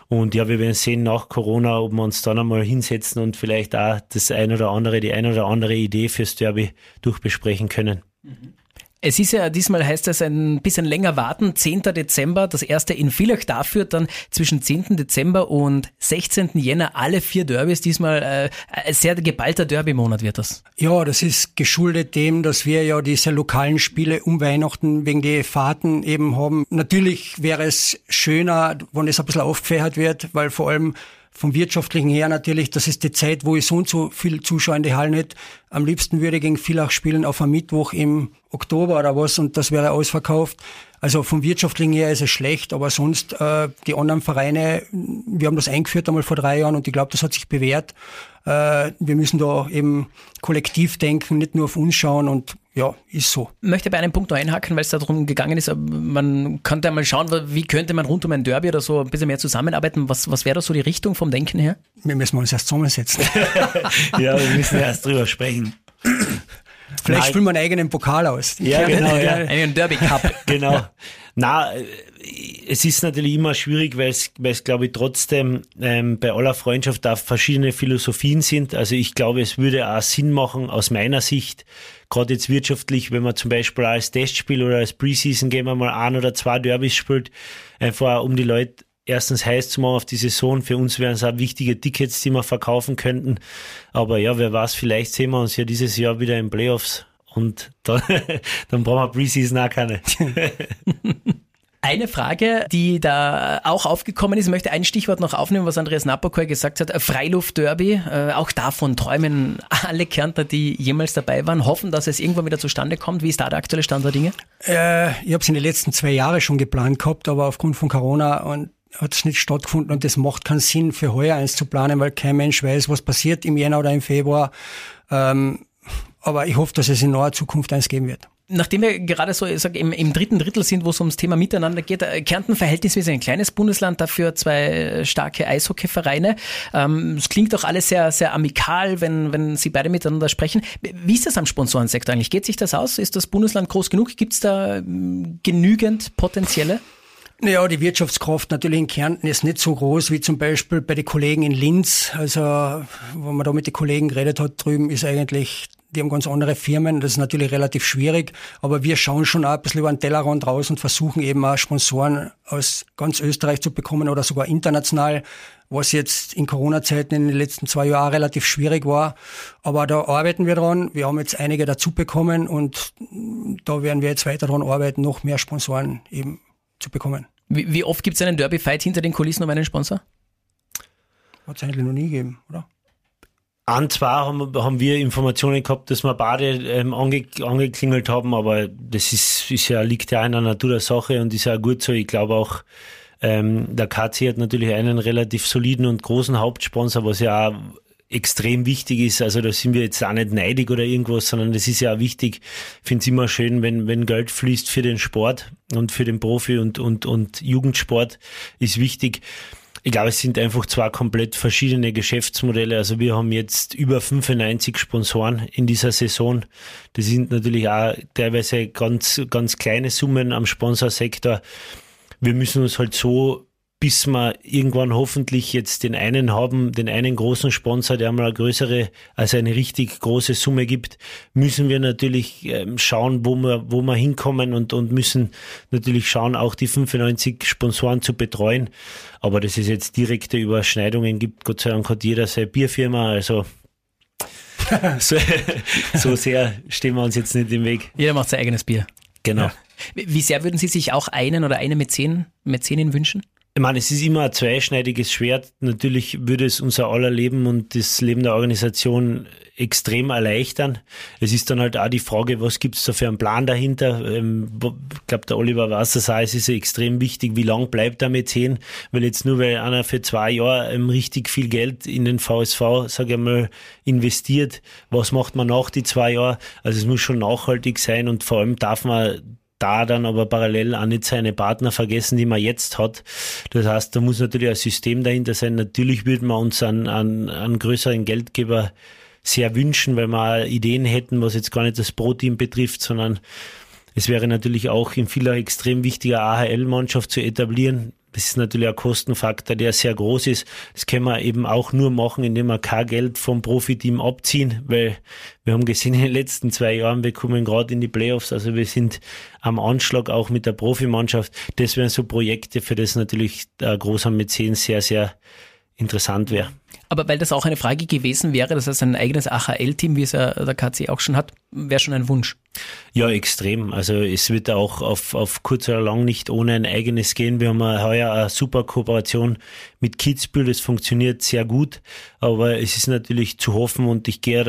Und ja, wir werden sehen nach Corona, ob wir uns dann einmal hinsetzen und vielleicht auch das ein oder andere, die ein oder andere Idee fürs Derby durchbesprechen können.
Mhm. Es ist ja, diesmal heißt es ein bisschen länger warten. 10. Dezember, das erste in Villach. Dafür dann zwischen 10. Dezember und 16. Jänner alle vier Derbys. Diesmal äh, ein sehr geballter Derby-Monat wird das.
Ja, das ist geschuldet dem, dass wir ja diese lokalen Spiele um Weihnachten wegen der Fahrten eben haben. Natürlich wäre es schöner, wenn es ein bisschen aufgefächert wird, weil vor allem vom wirtschaftlichen her natürlich, das ist die Zeit, wo ich so und so viel Zuschauer in die Halle nicht. Am liebsten würde ich gegen Villach spielen auf einem Mittwoch im Oktober oder was und das wäre ausverkauft. Also vom wirtschaftlichen her ist es schlecht, aber sonst äh, die anderen Vereine, wir haben das eingeführt einmal vor drei Jahren und ich glaube, das hat sich bewährt. Äh, wir müssen da eben kollektiv denken, nicht nur auf uns schauen und ja, ist so.
Ich möchte bei einem Punkt noch einhaken, weil es darum gegangen ist, man könnte einmal schauen, wie könnte man rund um ein Derby oder so ein bisschen mehr zusammenarbeiten. Was, was wäre da so die Richtung vom Denken her?
Wir müssen uns erst zusammensetzen. (laughs)
ja, wir müssen erst drüber sprechen.
Vielleicht spielen wir einen eigenen Pokal aus.
Ja, (laughs) genau, ja.
Einen Derby Cup. (laughs)
genau. Na, es ist natürlich immer schwierig, weil es, weil es glaube ich, trotzdem ähm, bei aller Freundschaft da verschiedene Philosophien sind. Also ich glaube, es würde auch Sinn machen, aus meiner Sicht, gerade jetzt wirtschaftlich, wenn man zum Beispiel als Testspiel oder als Preseason gehen wir mal ein oder zwei Derbys spielt, einfach um die Leute erstens heiß zu machen auf die Saison. Für uns wären es auch wichtige Tickets, die wir verkaufen könnten. Aber ja, wer weiß, vielleicht sehen wir uns ja dieses Jahr wieder in Playoffs und dann, (laughs) dann brauchen wir Preseason auch keine. (laughs)
Eine Frage, die da auch aufgekommen ist, ich möchte ein Stichwort noch aufnehmen, was Andreas Napokoi gesagt hat. Freiluftderby, äh, auch davon träumen (laughs) alle Kärntner, die jemals dabei waren, hoffen, dass es irgendwann wieder zustande kommt. Wie ist da der aktuelle Stand der Dinge?
Äh, ich habe es in den letzten zwei Jahren schon geplant gehabt, aber aufgrund von Corona und hat es nicht stattgefunden und das macht keinen Sinn für heuer eins zu planen, weil kein Mensch weiß, was passiert im Jänner oder im Februar. Ähm, aber ich hoffe, dass es in naher Zukunft eins geben wird.
Nachdem wir gerade so sag, im, im dritten Drittel sind, wo es ums Thema Miteinander geht, äh, Kärnten verhältnismäßig ein kleines Bundesland, dafür zwei starke Eishockeyvereine. Ähm, es klingt doch alles sehr, sehr amikal, wenn, wenn Sie beide miteinander sprechen. Wie ist das am Sponsorensektor eigentlich? Geht sich das aus? Ist das Bundesland groß genug? Gibt es da ähm, genügend Potenzielle?
Ja, die Wirtschaftskraft natürlich in Kärnten ist nicht so groß wie zum Beispiel bei den Kollegen in Linz. Also, wenn man da mit den Kollegen geredet hat drüben, ist eigentlich die haben ganz andere Firmen, das ist natürlich relativ schwierig, aber wir schauen schon auch ein bisschen über den Tellerrand raus und versuchen eben auch Sponsoren aus ganz Österreich zu bekommen oder sogar international, was jetzt in Corona-Zeiten in den letzten zwei Jahren relativ schwierig war. Aber da arbeiten wir dran. Wir haben jetzt einige dazu bekommen und da werden wir jetzt weiter dran arbeiten, noch mehr Sponsoren eben zu bekommen.
Wie, wie oft gibt es einen Derby-Fight hinter den Kulissen um einen Sponsor?
Hat es eigentlich noch nie gegeben, oder?
an zwar haben, haben wir Informationen gehabt, dass wir beide ähm, ange, angeklingelt haben, aber das ist, ist ja, liegt ja in der Natur der Sache und ist ja gut so. Ich glaube auch, ähm, der KC hat natürlich einen relativ soliden und großen Hauptsponsor, was ja auch extrem wichtig ist. Also da sind wir jetzt auch nicht neidig oder irgendwas, sondern das ist ja auch wichtig. Ich finde es immer schön, wenn, wenn Geld fließt für den Sport und für den Profi und, und, und Jugendsport ist wichtig. Ich glaube, es sind einfach zwei komplett verschiedene Geschäftsmodelle. Also wir haben jetzt über 95 Sponsoren in dieser Saison. Das sind natürlich auch teilweise ganz, ganz kleine Summen am Sponsorsektor. Wir müssen uns halt so bis wir irgendwann hoffentlich jetzt den einen haben, den einen großen Sponsor, der mal eine größere, also eine richtig große Summe gibt, müssen wir natürlich ähm, schauen, wo wir, wo wir hinkommen und, und müssen natürlich schauen, auch die 95 Sponsoren zu betreuen. Aber dass es jetzt direkte Überschneidungen gibt, Gott sei Dank hat jeder seine Bierfirma, also (laughs) so, so sehr stehen wir uns jetzt nicht im Weg.
Jeder macht sein eigenes Bier.
Genau.
Ja. Wie sehr würden Sie sich auch einen oder eine Mäzen, Mäzenin wünschen?
Ich meine, es ist immer ein zweischneidiges Schwert. Natürlich würde es unser aller Leben und das Leben der Organisation extrem erleichtern. Es ist dann halt auch die Frage, was gibt es da für einen Plan dahinter? Ähm, ich glaube, der Oliver das auch, es ist extrem wichtig, wie lang bleibt er mit 10? Weil jetzt nur, weil einer für zwei Jahre ähm, richtig viel Geld in den VSV, sage ich mal, investiert, was macht man nach die zwei Jahre? Also es muss schon nachhaltig sein und vor allem darf man da dann aber parallel auch nicht seine Partner vergessen, die man jetzt hat. Das heißt, da muss natürlich ein System dahinter sein. Natürlich würden wir uns an, an, an größeren Geldgeber sehr wünschen, weil wir Ideen hätten, was jetzt gar nicht das Pro-Team betrifft, sondern es wäre natürlich auch in vieler extrem wichtiger AHL-Mannschaft zu etablieren. Das ist natürlich ein Kostenfaktor, der sehr groß ist. Das können wir eben auch nur machen, indem wir kein Geld vom Profiteam abziehen, weil wir haben gesehen, in den letzten zwei Jahren, wir kommen gerade in die Playoffs, also wir sind am Anschlag auch mit der Profimannschaft. Das wären so Projekte, für das natürlich ein großer Mäzen sehr, sehr interessant wäre.
Aber weil das auch eine Frage gewesen wäre, das heißt ein eigenes AHL-Team, wie es ja der KC auch schon hat, wäre schon ein Wunsch.
Ja, extrem. Also es wird auch auf, auf kurz oder lang nicht ohne ein eigenes gehen. Wir haben heuer eine super Kooperation mit Kitzbühel, das funktioniert sehr gut, aber es ist natürlich zu hoffen und ich gehe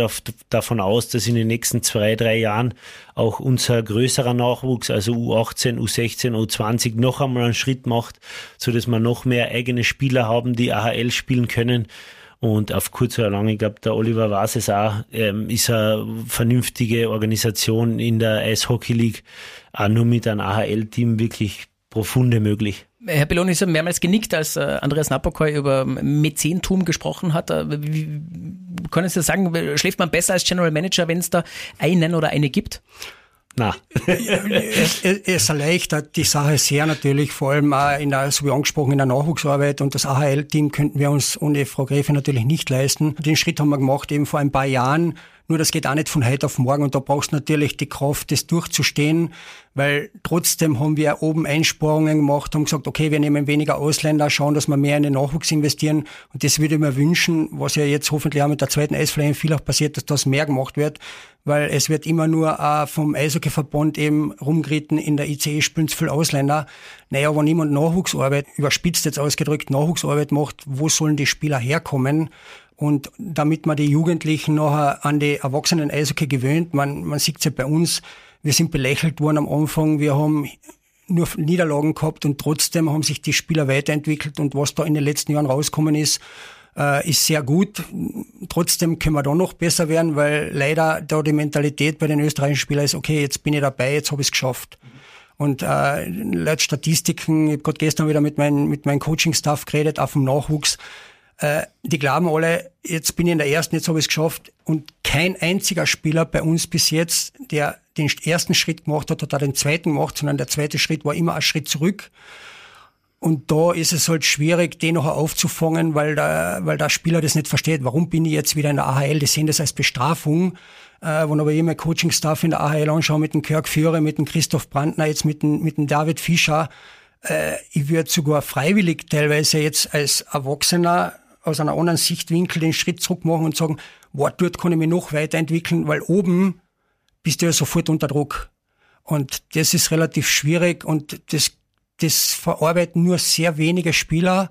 davon aus, dass in den nächsten zwei, drei Jahren auch unser größerer Nachwuchs, also U18, U16, U20 noch einmal einen Schritt macht, so dass wir noch mehr eigene Spieler haben, die AHL spielen können. Und auf kurz oder lang, ich glaube, der Oliver weiß es auch, ähm, ist eine vernünftige Organisation in der Eishockey League auch nur mit einem AHL-Team wirklich profunde möglich.
Herr Belloni ist ja mehrmals genickt, als äh, Andreas Napokoi über Mäzentum gesprochen hat. Äh, wie, können Sie sagen, schläft man besser als General Manager, wenn es da einen oder eine gibt?
Na. (laughs)
es, es, erleichtert die Sache sehr natürlich, vor allem auch in der, so wie angesprochen, in der Nachwuchsarbeit und das AHL-Team könnten wir uns ohne Frau Gräfe natürlich nicht leisten. Den Schritt haben wir gemacht eben vor ein paar Jahren nur das geht auch nicht von heute auf morgen und da brauchst du natürlich die Kraft, das durchzustehen, weil trotzdem haben wir oben Einsparungen gemacht, haben gesagt, okay, wir nehmen weniger Ausländer, schauen, dass wir mehr in den Nachwuchs investieren und das würde ich mir wünschen, was ja jetzt hoffentlich auch mit der zweiten Eisfläche viel auch passiert, dass das mehr gemacht wird, weil es wird immer nur äh, vom Eishockeyverband eben rumgeritten, in der ICE spielen zu viele Ausländer. Naja, wenn niemand Nachwuchsarbeit, überspitzt jetzt ausgedrückt, Nachwuchsarbeit macht, wo sollen die Spieler herkommen? Und damit man die Jugendlichen nachher an die Erwachsenen Eishockey gewöhnt, man, man sieht es ja bei uns, wir sind belächelt worden am Anfang, wir haben nur Niederlagen gehabt und trotzdem haben sich die Spieler weiterentwickelt und was da in den letzten Jahren rausgekommen ist, äh, ist sehr gut. Trotzdem können wir da noch besser werden, weil leider da die Mentalität bei den österreichischen Spielern ist, okay, jetzt bin ich dabei, jetzt habe ich es geschafft. Und äh, laut Statistiken, ich habe gerade gestern wieder mit meinem mit meinem Coaching-Staff geredet, auch vom Nachwuchs, äh, die glauben alle, jetzt bin ich in der ersten, jetzt habe ich es geschafft. Und kein einziger Spieler bei uns bis jetzt, der den ersten Schritt gemacht hat, hat auch den zweiten gemacht, sondern der zweite Schritt war immer ein Schritt zurück. Und da ist es halt schwierig, den noch aufzufangen, weil der, weil der Spieler das nicht versteht. Warum bin ich jetzt wieder in der AHL? Die sehen das als Bestrafung. Äh, wenn aber jemand Coaching-Staff in der AHL anschaue, mit dem Kirk Führer, mit dem Christoph Brandner, jetzt mit dem, mit dem David Fischer, äh, ich würde sogar freiwillig teilweise jetzt als Erwachsener aus einer anderen Sichtwinkel den Schritt zurück machen und sagen, wow, dort kann ich mich noch weiterentwickeln, weil oben bist du ja sofort unter Druck. Und das ist relativ schwierig und das, das verarbeiten nur sehr wenige Spieler.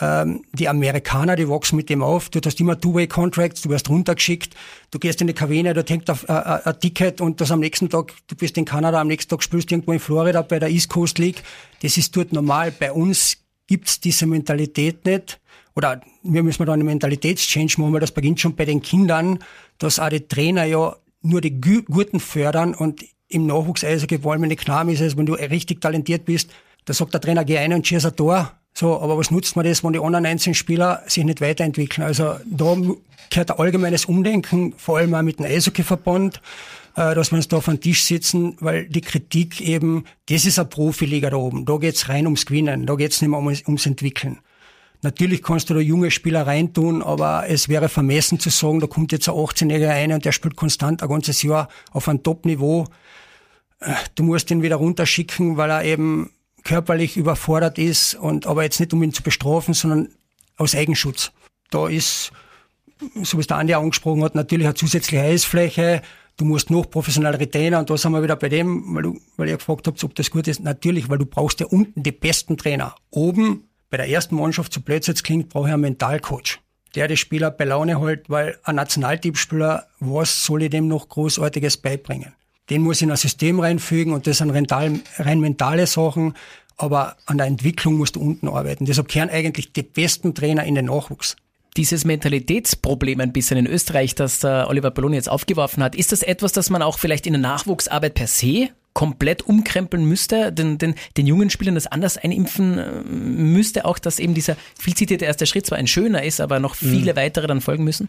Ähm, die Amerikaner, die wachsen mit dem auf. Du hast immer Two-Way-Contracts, du wirst runtergeschickt, du gehst in die Kabine, da hängt äh, äh, ein Ticket und das am nächsten Tag, du bist in Kanada, am nächsten Tag spielst du irgendwo in Florida bei der East Coast League. Das ist dort normal. Bei uns gibt's diese Mentalität nicht. Oder wir müssen da einen Mentalitätschange machen, weil das beginnt schon bei den Kindern, dass auch die Trainer ja nur die Guten fördern und im Nachwuchs Eishockey wollen wir nicht Knaben ist es, wenn du richtig talentiert bist, da sagt der Trainer, geh ein und schieß ein Tor. So, aber was nutzt man das, wenn die anderen einzelnen Spieler sich nicht weiterentwickeln? Also da gehört ein allgemeines Umdenken, vor allem auch mit dem Eishockeyverband, äh, dass wir uns da auf den Tisch sitzen, weil die Kritik eben, das ist eine Profiliga da oben. Da geht's rein ums Gewinnen, da geht's nicht mehr ums Entwickeln. Natürlich kannst du da junge Spieler reintun, aber es wäre vermessen zu sagen, da kommt jetzt ein 18-Jähriger rein und der spielt konstant ein ganzes Jahr auf einem Top-Niveau. Äh, du musst ihn wieder runterschicken, weil er eben körperlich überfordert ist und aber jetzt nicht um ihn zu bestrafen, sondern aus Eigenschutz. Da ist, so wie es der Andi angesprochen hat, natürlich eine zusätzliche Eisfläche. Du musst noch professionellere Trainer und da sind wir wieder bei dem, weil, du, weil ihr gefragt habt, ob das gut ist. Natürlich, weil du brauchst ja unten die besten Trainer. Oben bei der ersten Mannschaft, so blöd klingt, brauche ich einen Mentalcoach der die Spieler bei Laune hält, weil ein Nationalteamspieler, was soll ich dem noch Großartiges beibringen? Den muss ich in ein System reinfügen und das sind rein, rein mentale Sachen, aber an der Entwicklung musst du unten arbeiten. Deshalb kehren eigentlich die besten Trainer in den Nachwuchs.
Dieses Mentalitätsproblem ein bisschen in Österreich, das der Oliver Balloni jetzt aufgeworfen hat, ist das etwas, das man auch vielleicht in der Nachwuchsarbeit per se komplett umkrempeln müsste, den, den, den jungen Spielern das anders einimpfen äh, müsste, auch dass eben dieser viel zitierte erste Schritt zwar ein schöner ist, aber noch viele mhm. weitere dann folgen müssen?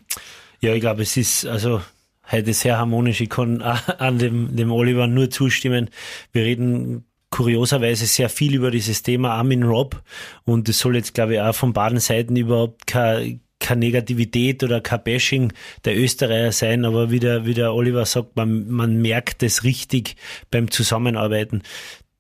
Ja, ich glaube, es ist, also heute sehr harmonisch. Ich kann (laughs) an dem, dem Oliver nur zustimmen. Wir reden kurioserweise sehr viel über dieses Thema Armin Rob und es soll jetzt, glaube ich, auch von beiden Seiten überhaupt kein keine Negativität oder kein Bashing der Österreicher sein, aber wie der, wie der Oliver sagt, man, man merkt es richtig beim Zusammenarbeiten.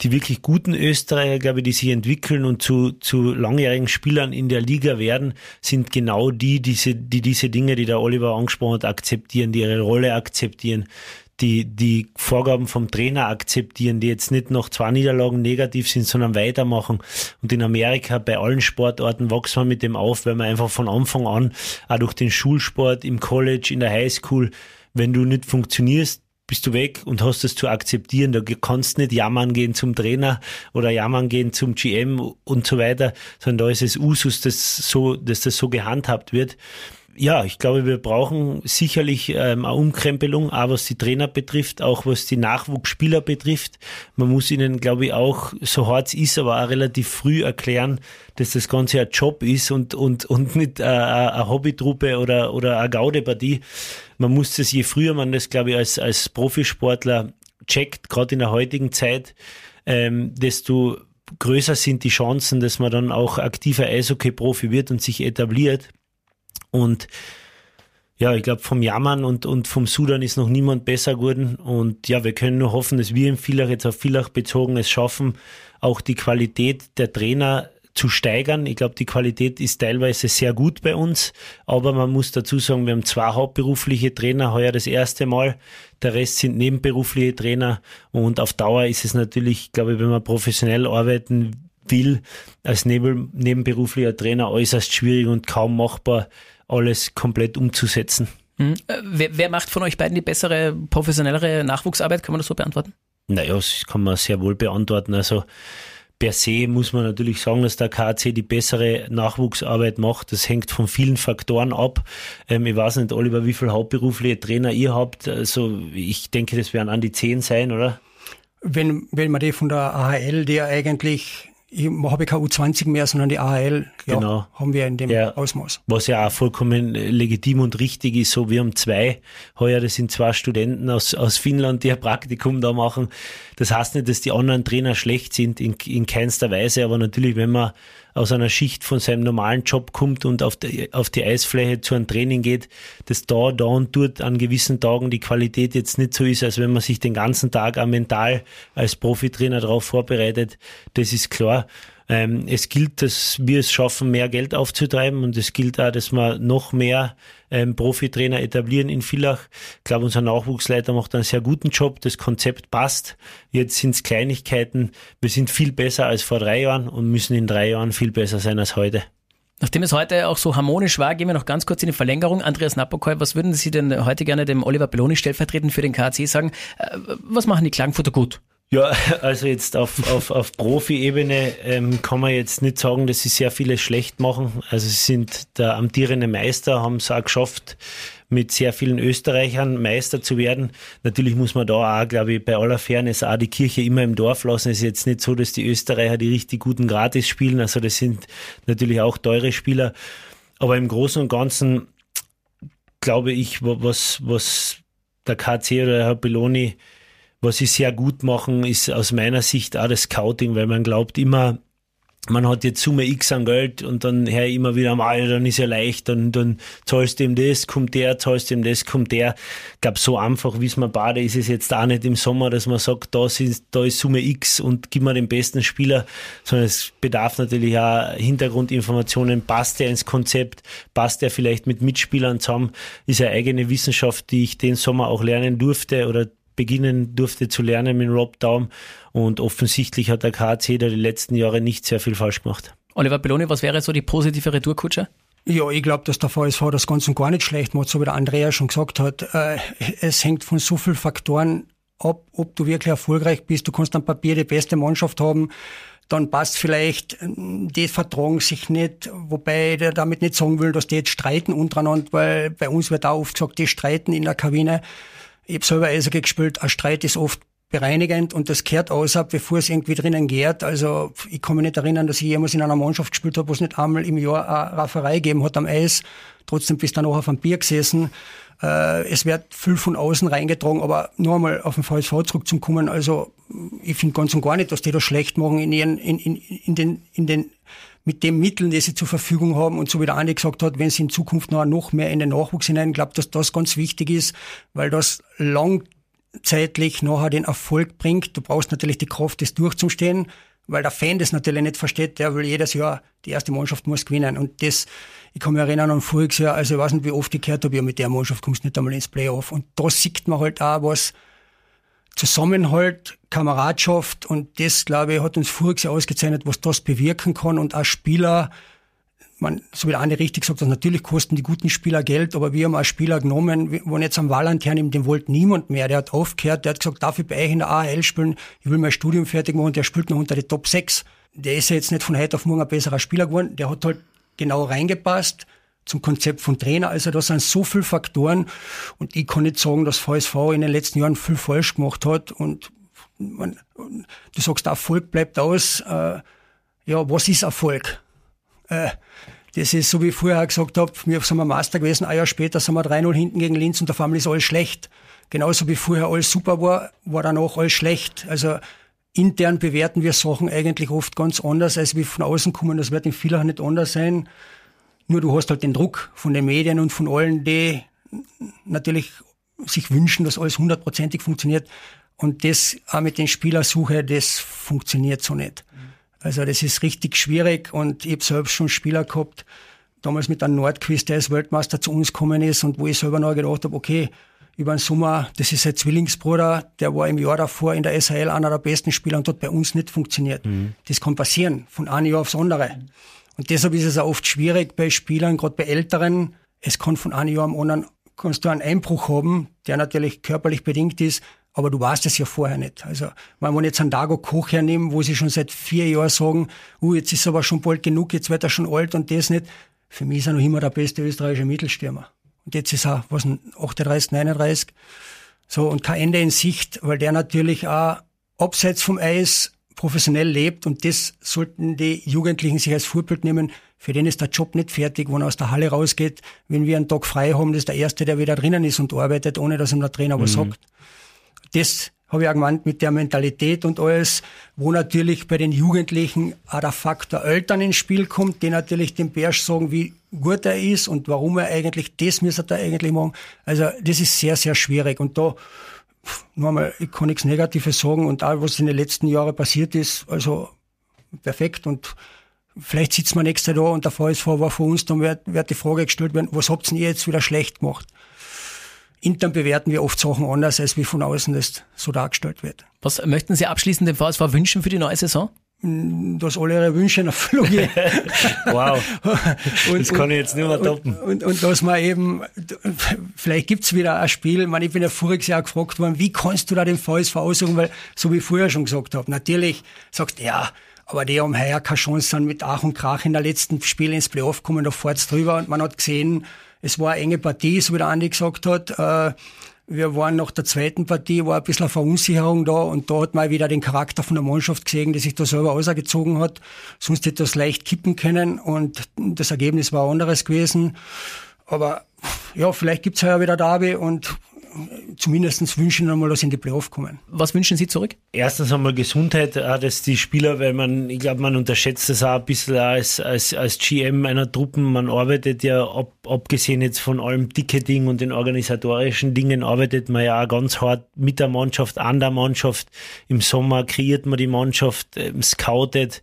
Die wirklich guten Österreicher, glaube ich, die sich entwickeln und zu, zu langjährigen Spielern in der Liga werden, sind genau die, diese, die diese Dinge, die der Oliver angesprochen hat, akzeptieren, die ihre Rolle akzeptieren, die die Vorgaben vom Trainer akzeptieren, die jetzt nicht nach zwei Niederlagen negativ sind, sondern weitermachen. Und in Amerika bei allen Sportarten wächst man mit dem auf, weil man einfach von Anfang an, auch durch den Schulsport, im College, in der Highschool, wenn du nicht funktionierst, bist du weg und hast es zu akzeptieren. Du kannst nicht jammern gehen zum Trainer oder jammern gehen zum GM und so weiter, sondern da ist es Usus, dass, so, dass das so gehandhabt wird ja, ich glaube, wir brauchen sicherlich ähm, eine Umkrempelung, auch was die Trainer betrifft, auch was die Nachwuchsspieler betrifft. Man muss ihnen, glaube ich, auch, so hart es ist, aber auch relativ früh erklären, dass das Ganze ein Job ist und, und, und nicht äh, eine Hobbytruppe oder, oder eine Gaudepartie. Man muss das, je früher man das, glaube ich, als, als Profisportler checkt, gerade in der heutigen Zeit, ähm, desto größer sind die Chancen, dass man dann auch aktiver Eishockey-Profi wird und sich etabliert. Und ja, ich glaube, vom Jammern und, und vom Sudan ist noch niemand besser geworden. Und ja, wir können nur hoffen, dass wir im Villach jetzt auf Villach bezogen es schaffen, auch die Qualität der Trainer zu steigern. Ich glaube, die Qualität ist teilweise sehr gut bei uns, aber man muss dazu sagen, wir haben zwei hauptberufliche Trainer, heuer das erste Mal. Der Rest sind nebenberufliche Trainer und auf Dauer ist es natürlich, glaube ich, wenn man professionell arbeiten will, als nebenberuflicher Trainer äußerst schwierig und kaum machbar, alles komplett umzusetzen.
Mhm. Wer, wer, macht von euch beiden die bessere, professionellere Nachwuchsarbeit? Kann man das so beantworten?
Naja, das kann man sehr wohl beantworten. Also per se muss man natürlich sagen, dass der KC die bessere Nachwuchsarbeit macht. Das hängt von vielen Faktoren ab. Ähm, ich weiß nicht, Oliver, wie viele hauptberufliche Trainer ihr habt. Also ich denke, das werden an die zehn sein, oder?
Wenn, wenn man die von der AHL, die ja eigentlich ich habe keine U20 mehr, sondern die AHL ja, genau. haben wir in dem ja, Ausmaß.
Was ja auch vollkommen legitim und richtig ist, so wir haben zwei heuer, das sind zwei Studenten aus, aus Finnland, die ein Praktikum da machen. Das heißt nicht, dass die anderen Trainer schlecht sind, in, in keinster Weise, aber natürlich, wenn man aus einer Schicht von seinem normalen Job kommt und auf die, auf die Eisfläche zu einem Training geht, dass da, da und dort an gewissen Tagen die Qualität jetzt nicht so ist, als wenn man sich den ganzen Tag auch mental als Profitrainer darauf vorbereitet. Das ist klar. Ähm, es gilt, dass wir es schaffen, mehr Geld aufzutreiben und es gilt auch, dass wir noch mehr ähm, Profitrainer etablieren in Villach. Ich glaube, unser Nachwuchsleiter macht einen sehr guten Job. Das Konzept passt. Jetzt sind es Kleinigkeiten. Wir sind viel besser als vor drei Jahren und müssen in drei Jahren viel besser sein als heute.
Nachdem es heute auch so harmonisch war, gehen wir noch ganz kurz in die Verlängerung. Andreas Napokoi, was würden Sie denn heute gerne dem Oliver Belloni stellvertretend für den KC sagen? Äh, was machen die Klagenfurter gut?
Ja, (laughs) also jetzt auf, auf, auf Profi-Ebene ähm, kann man jetzt nicht sagen, dass sie sehr vieles schlecht machen. Also sie sind der amtierende Meister, haben es auch geschafft, mit sehr vielen Österreichern Meister zu werden. Natürlich muss man da auch, glaube ich, bei aller Fairness auch die Kirche immer im Dorf lassen. Es ist jetzt nicht so, dass die Österreicher die richtig guten Gratis spielen. Also das sind natürlich auch teure Spieler. Aber im Großen und Ganzen glaube ich, was, was der KC oder Herr Belloni, was sie sehr gut machen, ist aus meiner Sicht auch das Scouting, weil man glaubt immer, man hat jetzt Summe X an Geld und dann her immer wieder mal, dann ist ja leicht, dann, dann zahlst du ihm das, kommt der, zahlst du ihm das, kommt der. Ich glaube, so einfach, wie es man bade, ist es jetzt auch nicht im Sommer, dass man sagt, da, sind, da ist Summe X und gib mir den besten Spieler, sondern es bedarf natürlich auch Hintergrundinformationen, passt der ins Konzept, passt der vielleicht mit Mitspielern zusammen, ist eine eigene Wissenschaft, die ich den Sommer auch lernen durfte oder beginnen durfte zu lernen mit Rob Daum. Und offensichtlich hat der KC da die letzten Jahre nicht sehr viel falsch gemacht.
Oliver Belloni, was wäre so die positive Retourkutsche?
Ja, ich glaube, dass der VSV das ganz und gar nicht schlecht macht, so wie der Andrea schon gesagt hat. Äh, es hängt von so vielen Faktoren ab, ob du wirklich erfolgreich bist. Du kannst am Papier die beste Mannschaft haben, dann passt vielleicht, die vertragen sich nicht, wobei ich damit nicht sagen will, dass die jetzt streiten untereinander, weil bei uns wird auch oft gesagt, die streiten in der Kabine. Ich habe selber Eishockey gespielt, ein Streit ist oft bereinigend und das kehrt aus bevor es irgendwie drinnen geht. Also ich kann mich nicht erinnern, dass ich jemals in einer Mannschaft gespielt habe, wo es nicht einmal im Jahr eine Rafferei gegeben hat am Eis. Trotzdem bist du dann auch auf einem Bier gesessen. Äh, es wird viel von außen reingetragen, aber nur einmal auf den VSV zurückzukommen. Also ich finde ganz und gar nicht, dass die das schlecht machen in, ihren, in, in, in den, in den mit den Mitteln, die sie zur Verfügung haben und so wie der Andi gesagt hat, wenn sie in Zukunft noch, noch mehr in den Nachwuchs hinein, glaube dass das ganz wichtig ist, weil das langzeitlich nachher den Erfolg bringt. Du brauchst natürlich die Kraft, das durchzustehen, weil der Fan das natürlich nicht versteht, der will jedes Jahr, die erste Mannschaft muss gewinnen. Und das, ich kann mich erinnern an voriges Jahr, also ich weiß nicht, wie oft ich gehört habe, ja, mit der Mannschaft kommst du nicht einmal ins Playoff. Und da sieht man halt auch, was Zusammenhalt, Kameradschaft und das, glaube ich, hat uns voriges ausgezeichnet, was das bewirken kann. Und auch Spieler, man, so wie der Andi richtig gesagt hat, natürlich kosten die guten Spieler Geld, aber wir haben auch Spieler genommen, wo jetzt am Valentine, dem wollte niemand mehr, der hat aufgehört, der hat gesagt, darf ich bei euch in der AHL spielen, ich will mein Studium fertig machen, der spielt noch unter die Top 6. Der ist ja jetzt nicht von heute auf morgen ein besserer Spieler geworden, der hat halt genau reingepasst, zum Konzept von Trainer. Also da sind so viele Faktoren und ich kann nicht sagen, dass VSV in den letzten Jahren viel falsch gemacht hat und man, du sagst, Erfolg bleibt aus. Äh, ja, was ist Erfolg? Äh, das ist so, wie ich vorher gesagt habe, wir sind wir Master gewesen, ein Jahr später sind wir 3-0 hinten gegen Linz und der Family ist alles schlecht. Genauso wie vorher alles super war, war danach alles schlecht. Also intern bewerten wir Sachen eigentlich oft ganz anders, als wie von außen kommen. Das wird in vieler nicht anders sein. Nur du hast halt den Druck von den Medien und von allen, die natürlich sich wünschen, dass alles hundertprozentig funktioniert. Und das auch mit den Spielersuche, das funktioniert so nicht. Also das ist richtig schwierig und ich habe selbst schon Spieler gehabt, damals mit einem Nordquiz, der als Weltmeister zu uns gekommen ist und wo ich selber noch gedacht habe, okay, über den Sommer, das ist ein Zwillingsbruder, der war im Jahr davor in der SHL einer der besten Spieler und hat bei uns nicht funktioniert. Mhm. Das kann passieren, von einem Jahr aufs andere. Und deshalb ist es auch oft schwierig bei Spielern, gerade bei Älteren. Es kann von einem Jahr am anderen kannst du einen Einbruch haben, der natürlich körperlich bedingt ist, aber du weißt es ja vorher nicht. Also, wenn wir jetzt einen Dago Koch hernehmen, wo sie schon seit vier Jahren sagen, uh, jetzt ist er aber schon bald genug, jetzt wird er schon alt und das nicht. Für mich ist er noch immer der beste österreichische Mittelstürmer. Und jetzt ist er, was, 38, 39. So, und kein Ende in Sicht, weil der natürlich auch abseits vom Eis professionell lebt und das sollten die Jugendlichen sich als Vorbild nehmen. Für den ist der Job nicht fertig, wenn er aus der Halle rausgeht. Wenn wir einen Tag frei haben, das ist der Erste, der wieder drinnen ist und arbeitet, ohne dass ihm der Trainer was mhm. sagt. Das habe ich auch gemeint mit der Mentalität und alles, wo natürlich bei den Jugendlichen auch der Faktor Eltern ins Spiel kommt, die natürlich dem Bärsch sagen, wie gut er ist und warum er eigentlich, das müsste er eigentlich machen. Also das ist sehr, sehr schwierig und da nochmal, ich kann nichts Negatives sagen und all, was in den letzten Jahren passiert ist, also perfekt und vielleicht sitzt man nächstes Jahr da und der VSV war von uns, dann wird, wird die Frage gestellt werden, was habt ihr jetzt wieder schlecht gemacht? Intern bewerten wir oft Sachen anders, als wie von außen das so dargestellt wird.
Was möchten Sie abschließend dem VSV wünschen für die neue Saison?
Dass alle ihre Wünsche in Erfüllung gehen. (laughs)
wow, (laughs) und, das kann ich jetzt nicht mehr toppen.
Und, und, und dass man eben, vielleicht gibt's wieder ein Spiel, ich, meine, ich bin ja voriges Jahr gefragt worden, wie kannst du da den VSV aussuchen, weil, so wie ich vorher schon gesagt habe, natürlich sagst du, ja, aber die haben heuer keine Chance dann mit Ach und Krach in der letzten Spiel ins Playoff kommen, da fährt's drüber und man hat gesehen, es war eine enge Partie, so wie der Andi gesagt hat, äh, wir waren nach der zweiten Partie, war ein bisschen eine Verunsicherung da und da hat man wieder den Charakter von der Mannschaft gesehen, die sich da selber ausgezogen hat. Sonst hätte das leicht kippen können und das Ergebnis war anderes gewesen. Aber ja, vielleicht gibt's ja wieder Derby und zumindest wünschen einmal, dass sie in die Playoff kommen.
Was wünschen Sie zurück?
Erstens einmal Gesundheit, dass die Spieler, weil man, ich glaube, man unterschätzt das auch ein bisschen als, als, als GM einer Truppen. Man arbeitet ja, ab, abgesehen jetzt von allem Ticketing und den organisatorischen Dingen, arbeitet man ja auch ganz hart mit der Mannschaft, an der Mannschaft. Im Sommer kreiert man die Mannschaft, ähm, scoutet.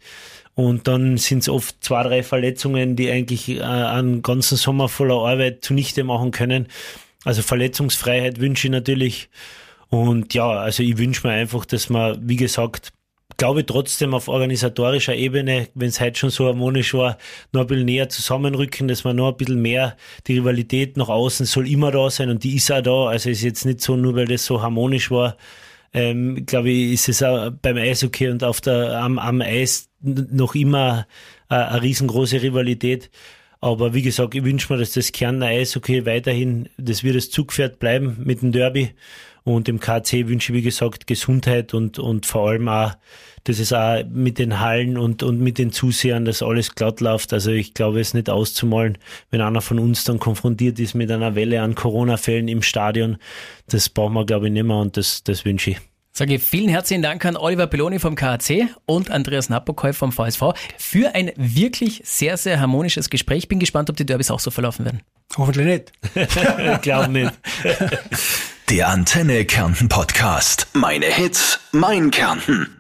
Und dann sind es oft zwei, drei Verletzungen, die eigentlich äh, einen ganzen Sommer voller Arbeit zunichte machen können. Also Verletzungsfreiheit wünsche ich natürlich. Und ja, also ich wünsche mir einfach, dass man, wie gesagt, glaube trotzdem auf organisatorischer Ebene, wenn es heute schon so harmonisch war, noch ein bisschen näher zusammenrücken, dass man noch ein bisschen mehr, die Rivalität nach außen soll immer da sein und die ist auch da. Also ist jetzt nicht so, nur weil das so harmonisch war, ähm, glaube ich, ist es auch beim Eishockey und auf der, am, am Eis noch immer äh, eine riesengroße Rivalität. Aber wie gesagt, ich wünsche mir, dass das Kärntner Eishockey weiterhin, das wird das Zugpferd bleiben mit dem Derby. Und dem KC wünsche ich, wie gesagt, Gesundheit und, und vor allem auch, dass es auch mit den Hallen und, und mit den Zusehern, dass alles glatt läuft. Also ich glaube, es nicht auszumalen, wenn einer von uns dann konfrontiert ist mit einer Welle an Corona-Fällen im Stadion. Das brauchen wir, glaube ich, nicht mehr und das, das wünsche ich.
Sage vielen herzlichen Dank an Oliver Belloni vom KAC und Andreas Napokoi vom VSV für ein wirklich sehr, sehr harmonisches Gespräch. Bin gespannt, ob die Derbys auch so verlaufen werden.
Hoffentlich nicht. (laughs)
ich glaube nicht.
Der Antenne Kärnten Podcast. Meine Hits, mein Kärnten.